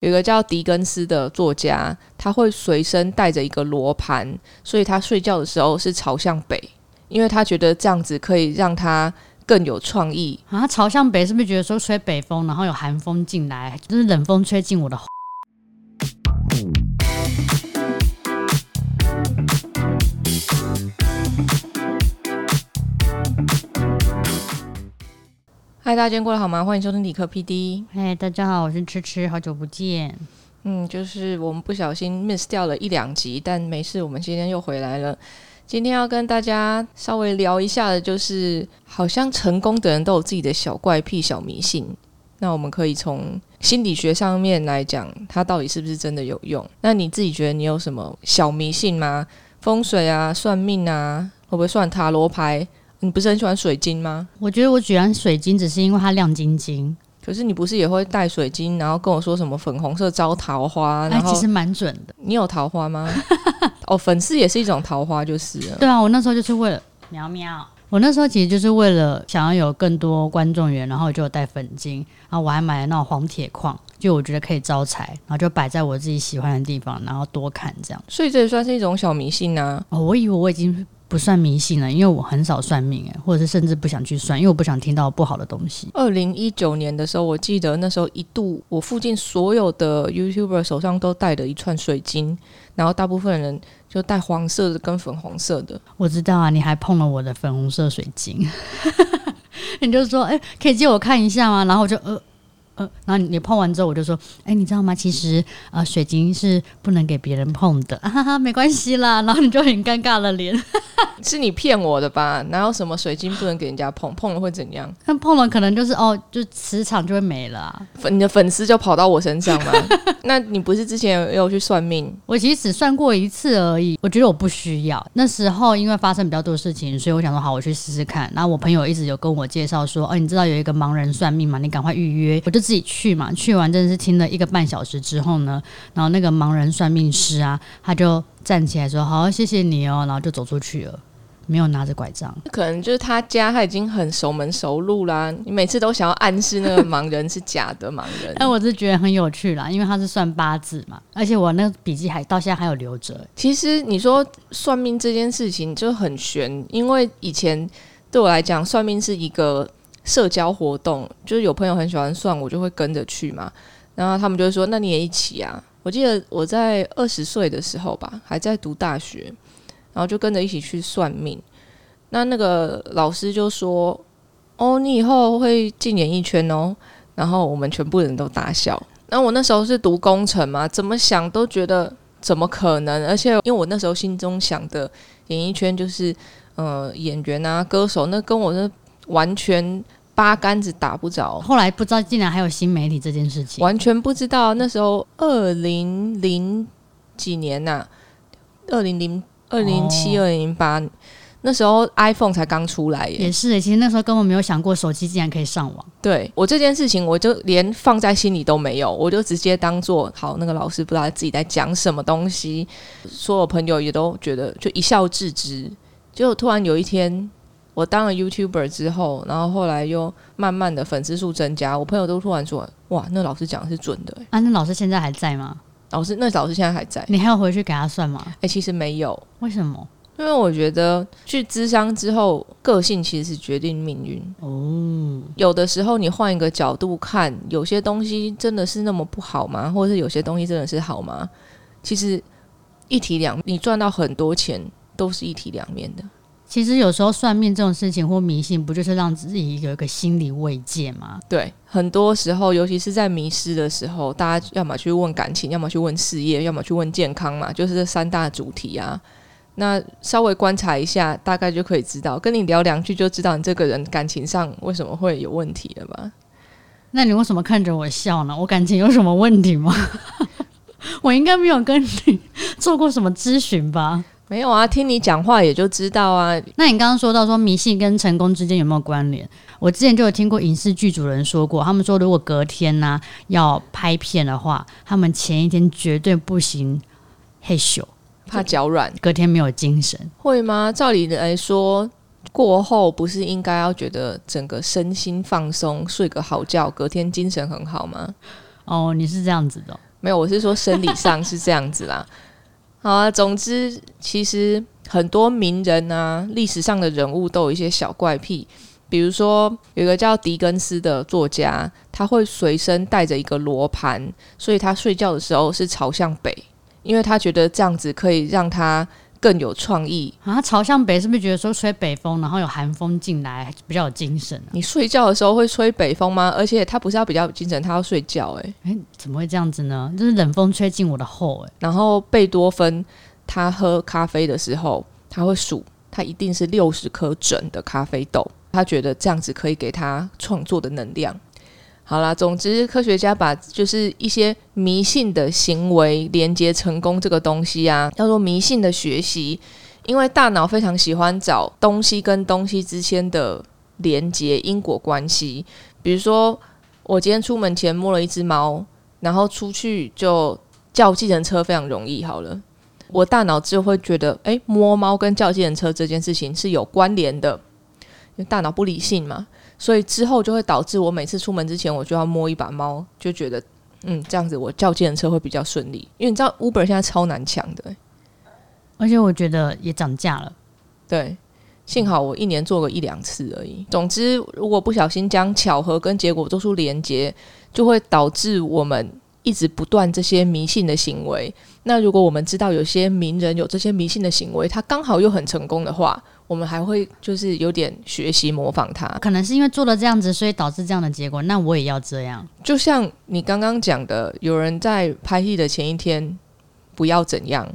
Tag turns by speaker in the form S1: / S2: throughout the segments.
S1: 有个叫狄更斯的作家，他会随身带着一个罗盘，所以他睡觉的时候是朝向北，因为他觉得这样子可以让他更有创意。
S2: 啊，朝向北是不是觉得说吹北风，然后有寒风进来，就是冷风吹进我的？
S1: 嗨，大家今天过得好吗？欢迎收听理科 PD。
S2: 嗨，大家好，我是吃吃，好久不见。
S1: 嗯，就是我们不小心 miss 掉了一两集，但没事，我们今天又回来了。今天要跟大家稍微聊一下的，就是好像成功的人都有自己的小怪癖、小迷信。那我们可以从心理学上面来讲，它到底是不是真的有用？那你自己觉得你有什么小迷信吗？风水啊、算命啊，会不会算塔罗牌？你不是很喜欢水晶吗？
S2: 我觉得我喜欢水晶，只是因为它亮晶晶。
S1: 可是你不是也会戴水晶，然后跟我说什么粉红色招桃花？
S2: 哎
S1: 然，后
S2: 其实蛮准的。
S1: 你有桃花吗？哦，粉丝也是一种桃花，就是了。
S2: 对啊，我那时候就是为了喵喵，我那时候其实就是为了想要有更多观众缘，然后就有带粉晶，然后我还买了那种黄铁矿，就我觉得可以招财，然后就摆在我自己喜欢的地方，然后多看这样。
S1: 所以这也算是一种小迷信啊。
S2: 哦，我以为我已经不算迷信了，因为我很少算命，哎，或者是甚至不想去算，因为我不想听到不好的东西。
S1: 二零一九年的时候，我记得那时候一度我附近所有的 YouTuber 手上都带着一串水晶，然后大部分人就戴黄色的跟粉红色的。
S2: 我知道啊，你还碰了我的粉红色水晶，你就说，哎、可以借我看一下吗？然后我就呃。呃，然后你你碰完之后，我就说，哎、你知道吗？其实呃，水晶是不能给别人碰的，啊哈哈，没关系啦。然后你就很尴尬的脸，
S1: 是你骗我的吧？哪有什么水晶不能给人家碰？碰了会怎样？
S2: 那碰了可能就是哦，就磁场就会没了、啊。
S1: 粉你的粉丝就跑到我身上吗？那你不是之前有有去算命？
S2: 我其实只算过一次而已，我觉得我不需要。那时候因为发生比较多事情，所以我想说好，我去试试看。然后我朋友一直有跟我介绍说，哦，你知道有一个盲人算命吗？你赶快预约。我就自己去嘛，去完真的是听了一个半小时之后呢，然后那个盲人算命师啊，他就站起来说，好，谢谢你哦，然后就走出去了，没有拿着拐杖。
S1: 可能就是他家他已经很熟门熟路啦。你每次都想要暗示那个盲人是假的盲人。
S2: 但我是觉得很有趣啦，因为他是算八字嘛，而且我那个笔记还到现在还有留着。
S1: 其实你说算命这件事情就很悬，因为以前对我来讲，算命是一个社交活动，就是有朋友很喜欢算，我就会跟着去嘛。然后他们就会说：“那你也一起啊？”我记得我在二十岁的时候吧，还在读大学，然后就跟着一起去算命。那那个老师就说：“哦，你以后会进演艺圈哦。”然后我们全部人都大笑。那我那时候是读工程嘛，怎么想都觉得怎么可能？而且因为我那时候心中想的演艺圈就是呃演员啊、歌手，那跟我那完全八竿子打不着，
S2: 后来不知道竟然还有新媒体这件事情。
S1: 完全不知道。那时候二零零几年呐、二零零二零七、二零零八，那时候 iPhone 才刚出来耶。
S2: 也是欸，其实那时候根本没有想过手机竟然可以上网。
S1: 对我这件事情，我就连放在心里都没有，我就直接当做好那个老师不知道自己在讲什么东西，所有朋友也都觉得就一笑置之。结果突然有一天，我当了 YouTuber 之后，然后后来又慢慢的粉丝数增加，我朋友都突然说：“哇，那老师讲的是准的。
S2: 啊，那老师现在还在吗？”
S1: 老师，那老师现在还在？
S2: 你还要回去给他算吗？
S1: 哎、其实没有，
S2: 为什么？
S1: 因为我觉得去咨商之后，个性其实是决定命运。
S2: 哦，
S1: 有的时候你换一个角度看，有些东西真的是那么不好吗？或者是有些东西真的是好吗？其实一体两，你赚到很多钱都是一体两面的。
S2: 其实有时候算命这种事情或迷信，不就是让自己有一个心理慰藉吗？
S1: 对，很多时候，尤其是在迷失的时候，大家要么去问感情，要么去问事业，要么去问健康嘛，就是这三大主题啊。那稍微观察一下，大概就可以知道，跟你聊两句就知道你这个人感情上为什么会有问题了吧？
S2: 那你为什么看着我笑呢？我感情有什么问题吗？我应该没有跟你做过什么咨询吧？
S1: 没有啊，听你讲话也就知道啊。
S2: 那你刚刚说到说迷信跟成功之间有没有关联？我之前就有听过影视剧主人说过，他们说如果隔天呢、要拍片的话，他们前一天绝对不行嘿咻，
S1: 怕脚软
S2: 隔天没有精神。
S1: 会吗？照理来说，过后不是应该要觉得整个身心放松，睡个好觉，隔天精神很好吗？
S2: 哦，你是这样子的哦、
S1: 没有，我是说生理上是这样子啦。好啊，总之其实很多名人啊，历史上的人物都有一些小怪癖。比如说，有个叫狄更斯的作家，他会随身带着一个罗盘，所以他睡觉的时候是朝向北，因为他觉得这样子可以让他更有创意。
S2: 啊，朝向北是不是觉得说吹北风，然后有寒风进来比较有精神啊？
S1: 你睡觉的时候会吹北风吗？而且他不是要比较有精神，他要睡觉、欸。诶，
S2: 哎，怎么会这样子呢？就是冷风吹进我的后，哎，
S1: 然后贝多芬他喝咖啡的时候，他会数，他一定是六十颗整的咖啡豆，他觉得这样子可以给他创作的能量。好啦，总之科学家把就是一些迷信的行为连接成功这个东西啊，叫做迷信的学习，因为大脑非常喜欢找东西跟东西之间的连接因果关系。比如说，我今天出门前摸了一只猫，然后出去就叫计程车非常容易。好了，我大脑就会觉得，诶，摸猫跟叫计程车这件事情是有关联的，因为大脑不理性嘛，所以之后就会导致我每次出门之前我就要摸一把猫，就觉得，嗯，这样子我叫计程车会比较顺利。因为你知道 Uber 现在超难抢的、欸
S2: 而且我觉得也涨价了。
S1: 对，幸好我一年做个一两次而已。总之，如果不小心将巧合跟结果做出连接，就会导致我们一直不断这些迷信的行为。那如果我们知道有些名人有这些迷信的行为，他刚好又很成功的话，我们还会就是有点学习模仿他。
S2: 可能是因为做了这样子，所以导致这样的结果。那我也要这样。
S1: 就像你刚刚讲的，有人在拍戏的前一天不要怎样，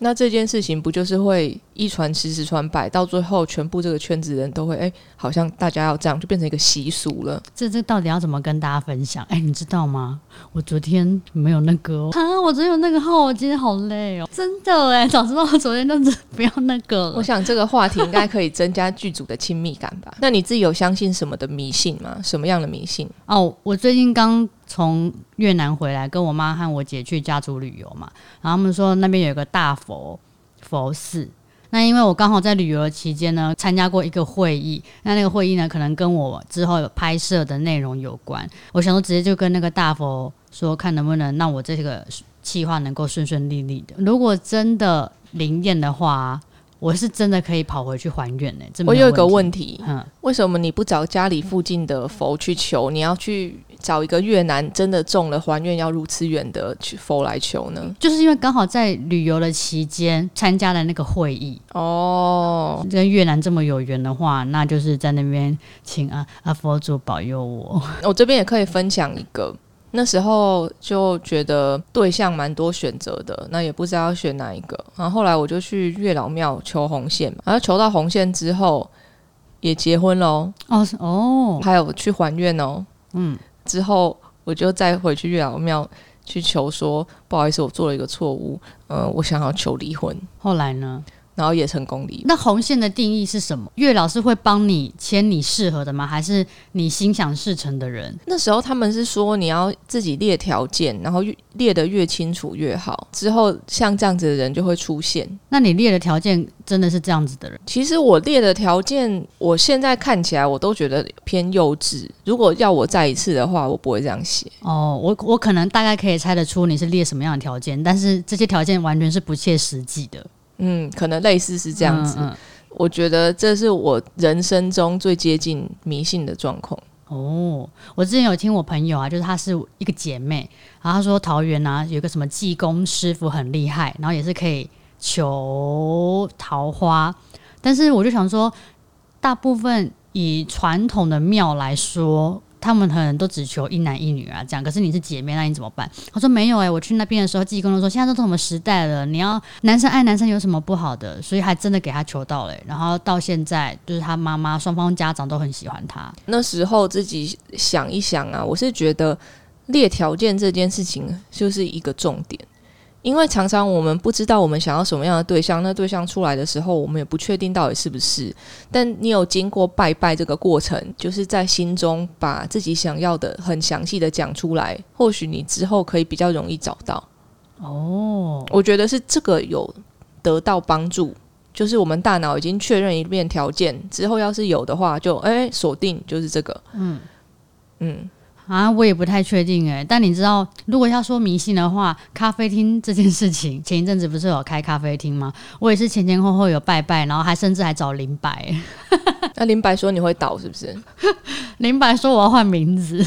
S1: 那这件事情不就是会一传十，十传百，到最后全部这个圈子人都会哎、好像大家要这样，就变成一个习俗了。
S2: 这这到底要怎么跟大家分享？哎、你知道吗？我昨天没有那个哦啊，我昨天有那个号，我今天好累哦，真的哎，早知道我昨天就不要那个了。
S1: 我想这个话题应该可以增加剧组的亲密感吧？那你自己有相信什么的迷信吗？什么样的迷信？
S2: 哦，我最近刚从越南回来，跟我妈和我姐去家族旅游嘛，然后他们说那边有一个大佛佛寺。那因为我刚好在旅游的期间呢，参加过一个会议，那那个会议呢，可能跟我之后有拍摄的内容有关。我想说，直接就跟那个大佛说，看能不能让我这个计划能够顺顺利利的。如果真的灵验的话，我是真的可以跑回去还愿呢、
S1: 我有一个
S2: 问
S1: 问题，
S2: 嗯，
S1: 为什么你不找家里附近的佛去求？你要去找一个越南真的中了还愿要如此远的去佛来求呢？
S2: 就是因为刚好在旅游的期间参加了那个会议，
S1: 哦，
S2: 跟越南这么有缘的话，那就是在那边请啊啊佛祖保佑我。
S1: 我这边也可以分享一个。那时候就觉得对象蛮多选择的，那也不知道要选哪一个。然后后来我就去月老庙求红线嘛，然后求到红线之后也结婚喽，
S2: 哦是哦，
S1: 还有去还愿哦。
S2: 嗯，
S1: 之后我就再回去月老庙去求说，不好意思，我做了一个错误，呃，我想要求离婚，
S2: 后来呢？
S1: 然后也成功离。
S2: 那红线的定义是什么？月老是会帮你签你适合的吗？还是你心想事成的人？
S1: 那时候他们是说你要自己列条件，然后越列得越清楚越好。之后像这样子的人就会出现。
S2: 那你列的条件真的是这样子的人？
S1: 其实我列的条件，我现在看起来我都觉得偏幼稚。如果要我再一次的话，我不会这样写。
S2: 哦，我我可能大概可以猜得出你是列什么样的条件，但是这些条件完全是不切实际的。
S1: 嗯，可能类似是这样子。
S2: 嗯嗯
S1: 我觉得这是我人生中最接近迷信的状况。
S2: 哦，我之前有听我朋友啊，就是她是一个姐妹，然后她说桃园啊有个什么济公师傅很厉害，然后也是可以求桃花，但是我就想说，大部分以传统的庙来说。他们可能都只求一男一女啊，这样。可是你是姐妹，那你怎么办？她说没有哎、我去那边的时候，济公就说现在都什么时代了，你要男生爱男生有什么不好的？所以还真的给他求到了、然后到现在，就是他妈妈双方家长都很喜欢他。
S1: 那时候自己想一想啊，我是觉得列条件这件事情就是一个重点，因为常常我们不知道我们想要什么样的对象，那对象出来的时候，我们也不确定到底是不是。但你有经过拜拜这个过程，就是在心中把自己想要的很详细的讲出来，或许你之后可以比较容易找到。
S2: 哦，
S1: 我觉得是这个有得到帮助。就是我们大脑已经确认一遍条件之后，要是有的话就，哎锁定就是这个。
S2: 嗯
S1: 嗯，
S2: 啊，我也不太确定哎。但你知道，如果要说迷信的话，咖啡厅这件事情，前一阵子不是有开咖啡厅吗？我也是前前后后有拜拜，然后还甚至还找林白。
S1: 那林白说你会倒是不是？
S2: 林白说我要换名字。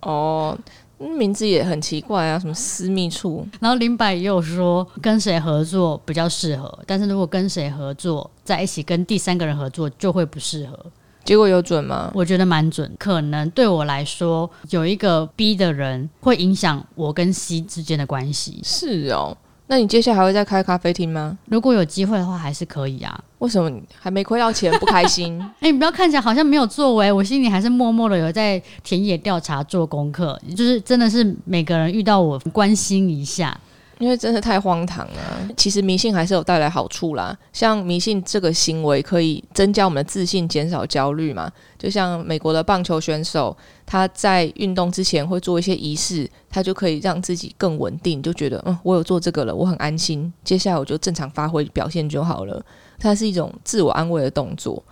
S1: 哦，名字也很奇怪啊，什么私密处。
S2: 然后林白也有说跟谁合作比较适合，但是如果跟谁合作在一起跟第三个人合作就会不适合。
S1: 结果有准吗？
S2: 我觉得蛮准，可能对我来说有一个 B 的人会影响我跟 C 之间的关系。
S1: 是哦，那你接下来还会再开咖啡厅吗？
S2: 如果有机会的话，还是可以啊。
S1: 为什么还没亏到钱不开心？
S2: 哎，你不要看起来好像没有作为，我心里还是默默的有在田野调查做功课，就是真的是每个人遇到我关心一下。
S1: 因为真的太荒唐了。其实迷信还是有带来好处啦，像迷信这个行为可以增加我们的自信，减少焦虑嘛。就像美国的棒球选手，他在运动之前会做一些仪式，他就可以让自己更稳定，就觉得嗯，我有做这个了，我很安心，接下来我就正常发挥表现就好了。它是一种自我安慰的动作。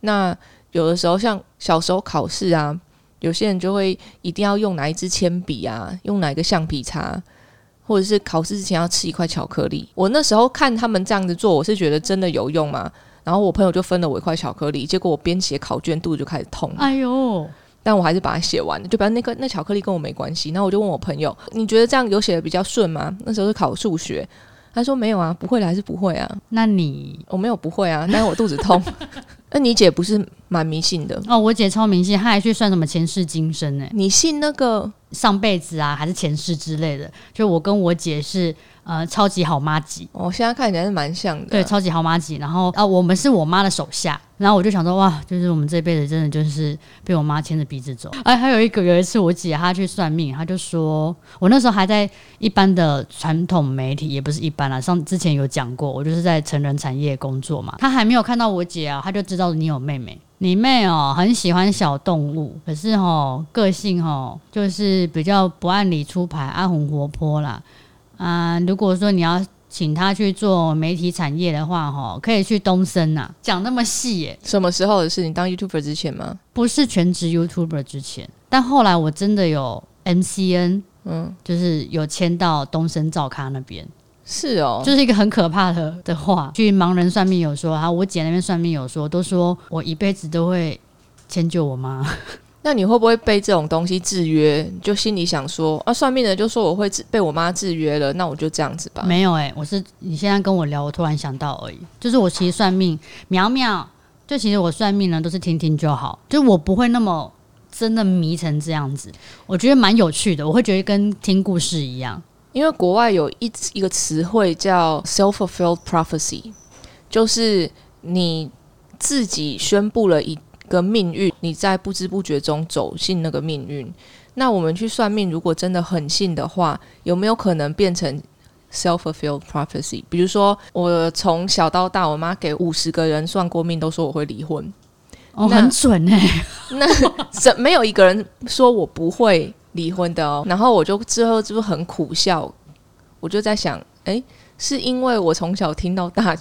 S1: 那有的时候像小时候考试啊，有些人就会一定要用哪一支铅笔啊，用哪一个橡皮擦。或者是考试之前要吃一块巧克力，我那时候看他们这样子做，我是觉得真的有用吗？然后我朋友就分了我一块巧克力，结果我边写考卷肚子就开始痛。哎呦！但我还是把它写完了，就表示那个那巧克力跟我没关系。然后我就问我朋友，你觉得这样有写的比较顺吗？那时候是考数学，他说没有啊，不会的还是不会啊。
S2: 那你
S1: 我没有不会啊，但是我肚子痛。那你姐不是蛮迷信的
S2: 哦？我姐超迷信，她还去算什么前世今生呢？
S1: 你信那个
S2: 上辈子啊，还是前世之类的？就我跟我姐是。呃，超级好妈级，
S1: 我现在看起来是蛮像的。
S2: 对，超级好妈级。然后啊，我们是我妈的手下。然后我就想说，哇，就是我们这辈子真的就是被我妈牵着鼻子走。哎，还有一个有一次，我姐她去算命，她就说，我那时候还在一般的传统媒体，也不是一般啦，上之前有讲过，我就是在成人产业工作嘛。她还没有看到我姐啊，她就知道你有妹妹。你妹哦，很喜欢小动物，可是哦，个性哦，就是比较不按理出牌，啊很活泼啦。啊，如果说你要请他去做媒体产业的话，哈，可以去东升呐。讲那么细耶？
S1: 什么时候的事？你当 YouTuber 之前吗？
S2: 不是全职 YouTuber 之前，但后来我真的有 MCN，嗯，就是有签到东升照咖那边。
S1: 是哦，
S2: 就是一个很可怕的的话。据盲人算命有说，哈，我姐那边算命有说，都说我一辈子都会迁就我妈。
S1: 那你会不会被这种东西制约？就心里想说啊，算命的就说我会被我妈制约了，那我就这样子吧。
S2: 没有哎，我是你现在跟我聊，我突然想到而已。就是我其实算命，苗苗，就其实我算命呢都是听听就好，就我不会那么真的迷成这样子。我觉得蛮有趣的，我会觉得跟听故事一样。
S1: 因为国外有一一个词汇叫 self-fulfilled prophecy，就是你自己宣布了一。个命运，你在不知不觉中走进那个命运。那我们去算命，如果真的很信的话，有没有可能变成 self-fulfilled prophecy？比如说，我从小到大，我妈给五十个人算过命，都说我会离婚，
S2: 哦，很准哎。
S1: 那怎没有一个人说我不会离婚的哦？然后我就之后就很苦笑，我就在想，哎，是因为我从小听到大。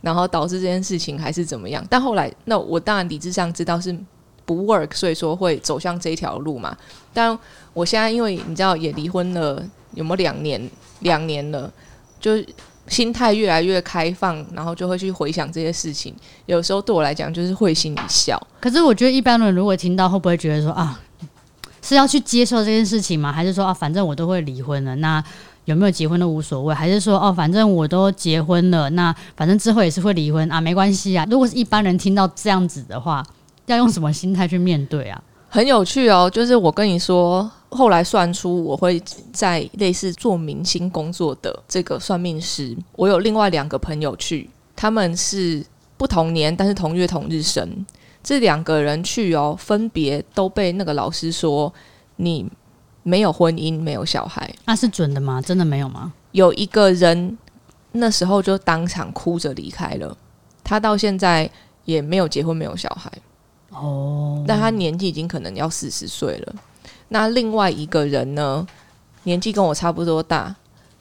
S1: 然后导致这件事情还是怎么样？但后来，那我当然理智上知道是不 work，所以说会走向这条路嘛。但我现在因为你知道也离婚了，有没有两年？两年了，就心态越来越开放，然后就会去回想这些事情。有时候对我来讲就是会心一笑。
S2: 可是我觉得一般人如果听到，会不会觉得说啊，是要去接受这件事情吗？还是说啊，反正我都会离婚了，那？有没有结婚都无所谓，还是说哦，反正我都结婚了，那反正之后也是会离婚啊，没关系啊。如果是一般人听到这样子的话，要用什么心态去面对啊？
S1: 很有趣哦，就是我跟你说，后来算出我会在类似做明星工作的这个算命师，我有另外两个朋友去，他们是不同年但是同月同日生，这两个人去哦，分别都被那个老师说你。没有婚姻，没有小孩，
S2: 那是准的吗？真的没有吗？
S1: 有一个人那时候就当场哭着离开了，他到现在也没有结婚，没有小孩。哦，但他年纪已经可能要四十岁了。那另外一个人呢，年纪跟我差不多大。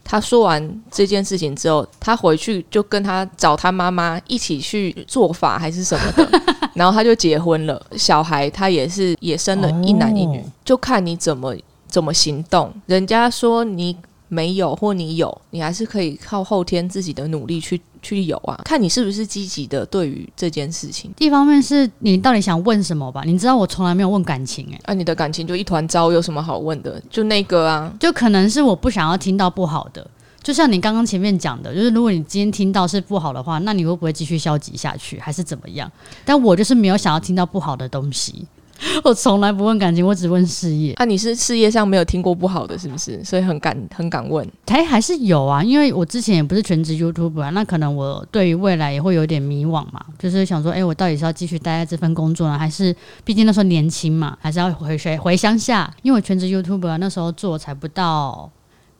S1: 他说完这件事情之后，他回去就跟他找他妈妈一起去做法还是什么的。然后他就结婚了，小孩他也是也生了一男一女，
S2: 哦
S1: 就看你怎么怎么行动。人家说你没有或你有，你还是可以靠后天自己的努力去去有啊，看你是不是积极的对于这件事情。
S2: 一方面是你到底想问什么吧？你知道我从来没有问感情、欸，
S1: 啊，你的感情就一团糟，有什么好问的？就那个啊，
S2: 就可能是我不想要听到不好的。就像你刚刚前面讲的，就是如果你今天听到是不好的话，那你会不会继续消极下去，还是怎么样？但我就是没有想要听到不好的东西，我从来不问感情，我只问事业。
S1: 啊，你是事业上没有听过不好的，是不是？所以很敢很敢问。
S2: 台还是有啊，因为我之前也不是全职 YouTuber，、啊、那可能我对于未来也会有点迷惘嘛，就是想说，哎、我到底是要继续待在这份工作呢，还是毕竟那时候年轻嘛，还是要回学回乡下？因为我全职 YouTuber 啊那时候做才不到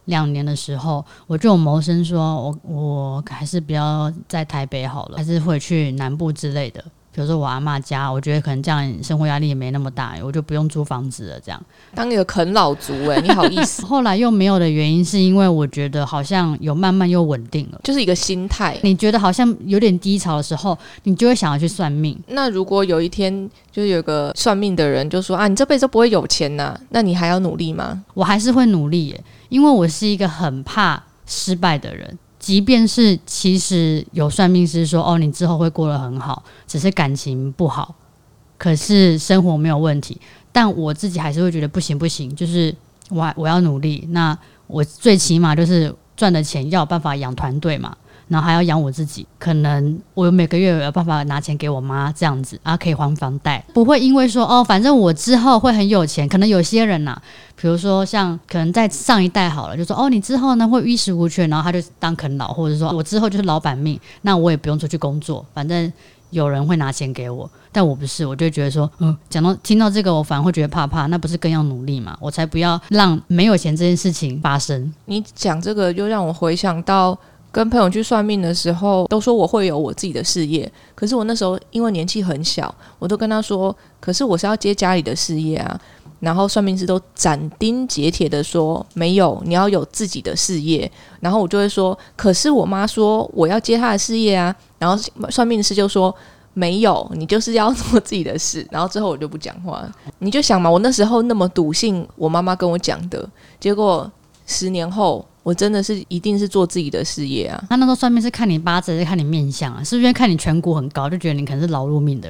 S2: 两年的时候，我就有谋生说，我我还是不要在台北好了，还是回去南部之类的。比如说我阿妈家，我觉得可能这样生活压力也没那么大，我就不用租房子了。这样，
S1: 当一个啃老族、哎，你好意思？
S2: 后来又没有的原因，是因为我觉得好像有慢慢又稳定了。
S1: 就是一个心态。
S2: 你觉得好像有点低潮的时候，你就会想要去算命。
S1: 那如果有一天，就是有个算命的人就说啊，你这辈子都不会有钱呐、那你还要努力吗？
S2: 我还是会努力耶，因为我是一个很怕失败的人。即便是其实有算命师说哦，你之后会过得很好，只是感情不好，可是生活没有问题，但我自己还是会觉得不行不行，就是我我要努力。那我最起码就是赚的钱要有办法养团队嘛，然后还要养我自己。可能我每个月有办法拿钱给我妈这样子，啊，可以还房贷，不会因为说哦，反正我之后会很有钱。可能有些人呐、比如说像可能在上一代好了，就说哦，你之后呢会衣食无缺，然后他就当啃老，或者说我之后就是老板命，那我也不用出去工作，反正有人会拿钱给我。但我不是，我就觉得说，嗯，讲到听到这个，我反而会觉得怕怕，那不是更要努力嘛？我才不要让没有钱这件事情发生。
S1: 你讲这个，就让我回想到跟朋友去算命的时候，都说我会有我自己的事业，可是我那时候因为年纪很小，我都跟他说，可是我是要接家里的事业啊。然后算命师都斩钉截铁的说没有，你要有自己的事业。然后我就会说，可是我妈说我要接她的事业啊。然后算命师就说没有，你就是要做自己的事。然后之后我就不讲话。你就想嘛，我那时候那么笃信我妈妈跟我讲的，结果十年后我真的是一定是做自己的事业啊。
S2: 他那时候算命是看你八字，还是看你面相啊？是不是因为看你颧骨很高，就觉得你可能是劳碌命的？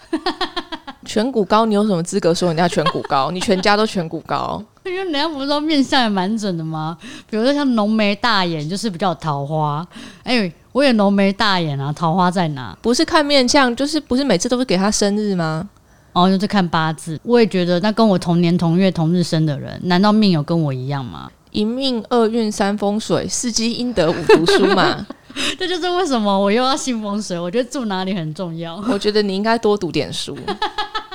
S1: 颧骨高，你有什么资格说人家颧骨高？你全家都颧骨高。
S2: 因为人家不是说面相也蛮准的吗？比如说像浓眉大眼，就是比较有桃花。哎、我也浓眉大眼啊，桃花在哪？
S1: 不是看面相，就是不是每次都是给他生日吗？
S2: 哦，就是看八字。我也觉得，那跟我同年同月同日生的人，难道命有跟我一样吗？
S1: 一命二运三风水，四积阴德五读书嘛。
S2: 这就是为什么我又要信风水。我觉得住哪里很重要。
S1: 我觉得你应该多读点书。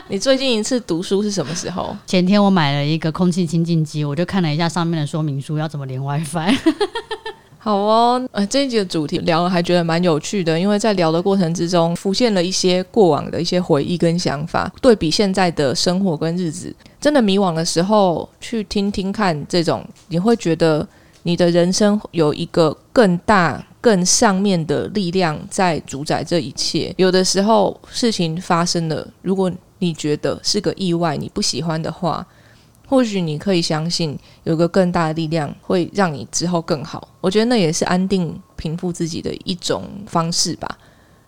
S1: 你最近一次读书是什么时候？
S2: 前天我买了一个空气清净机，我就看了一下上面的说明书，要怎么连 WiFi。
S1: 好哦，呃，这一集的主题聊了还觉得蛮有趣的，因为在聊的过程之中，浮现了一些过往的一些回忆跟想法，对比现在的生活跟日子，真的迷惘的时候，去听听看这种，你会觉得你的人生有一个更大、更上面的力量在主宰这一切。有的时候事情发生了，如果你觉得是个意外，你不喜欢的话，或许你可以相信有个更大的力量会让你之后更好。我觉得那也是安定、平复自己的一种方式吧。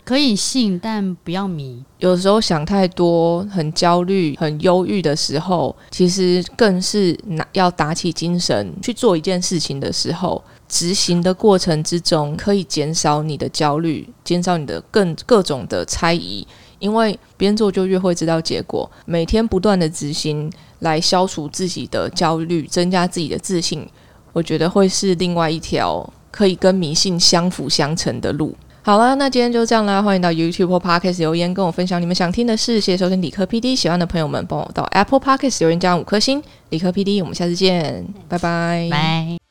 S2: 可以信，但不要迷。
S1: 有时候想太多、很焦虑、很忧郁的时候，其实更是拿要打起精神去做一件事情的时候，执行的过程之中可以减少你的焦虑，减少你的更各种的猜疑。因为边做就越会知道结果，每天不断的执行来消除自己的焦虑，增加自己的自信，我觉得会是另外一条可以跟迷信相辅相成的路。好啦，那今天就这样啦，欢迎到 YouTube 或 Podcast 留言跟我分享你们想听的事。谢谢收听理科 PD，喜欢的朋友们帮我到 Apple Podcast 留言加五颗星。理科 PD，我们下次见，拜拜。
S2: 拜。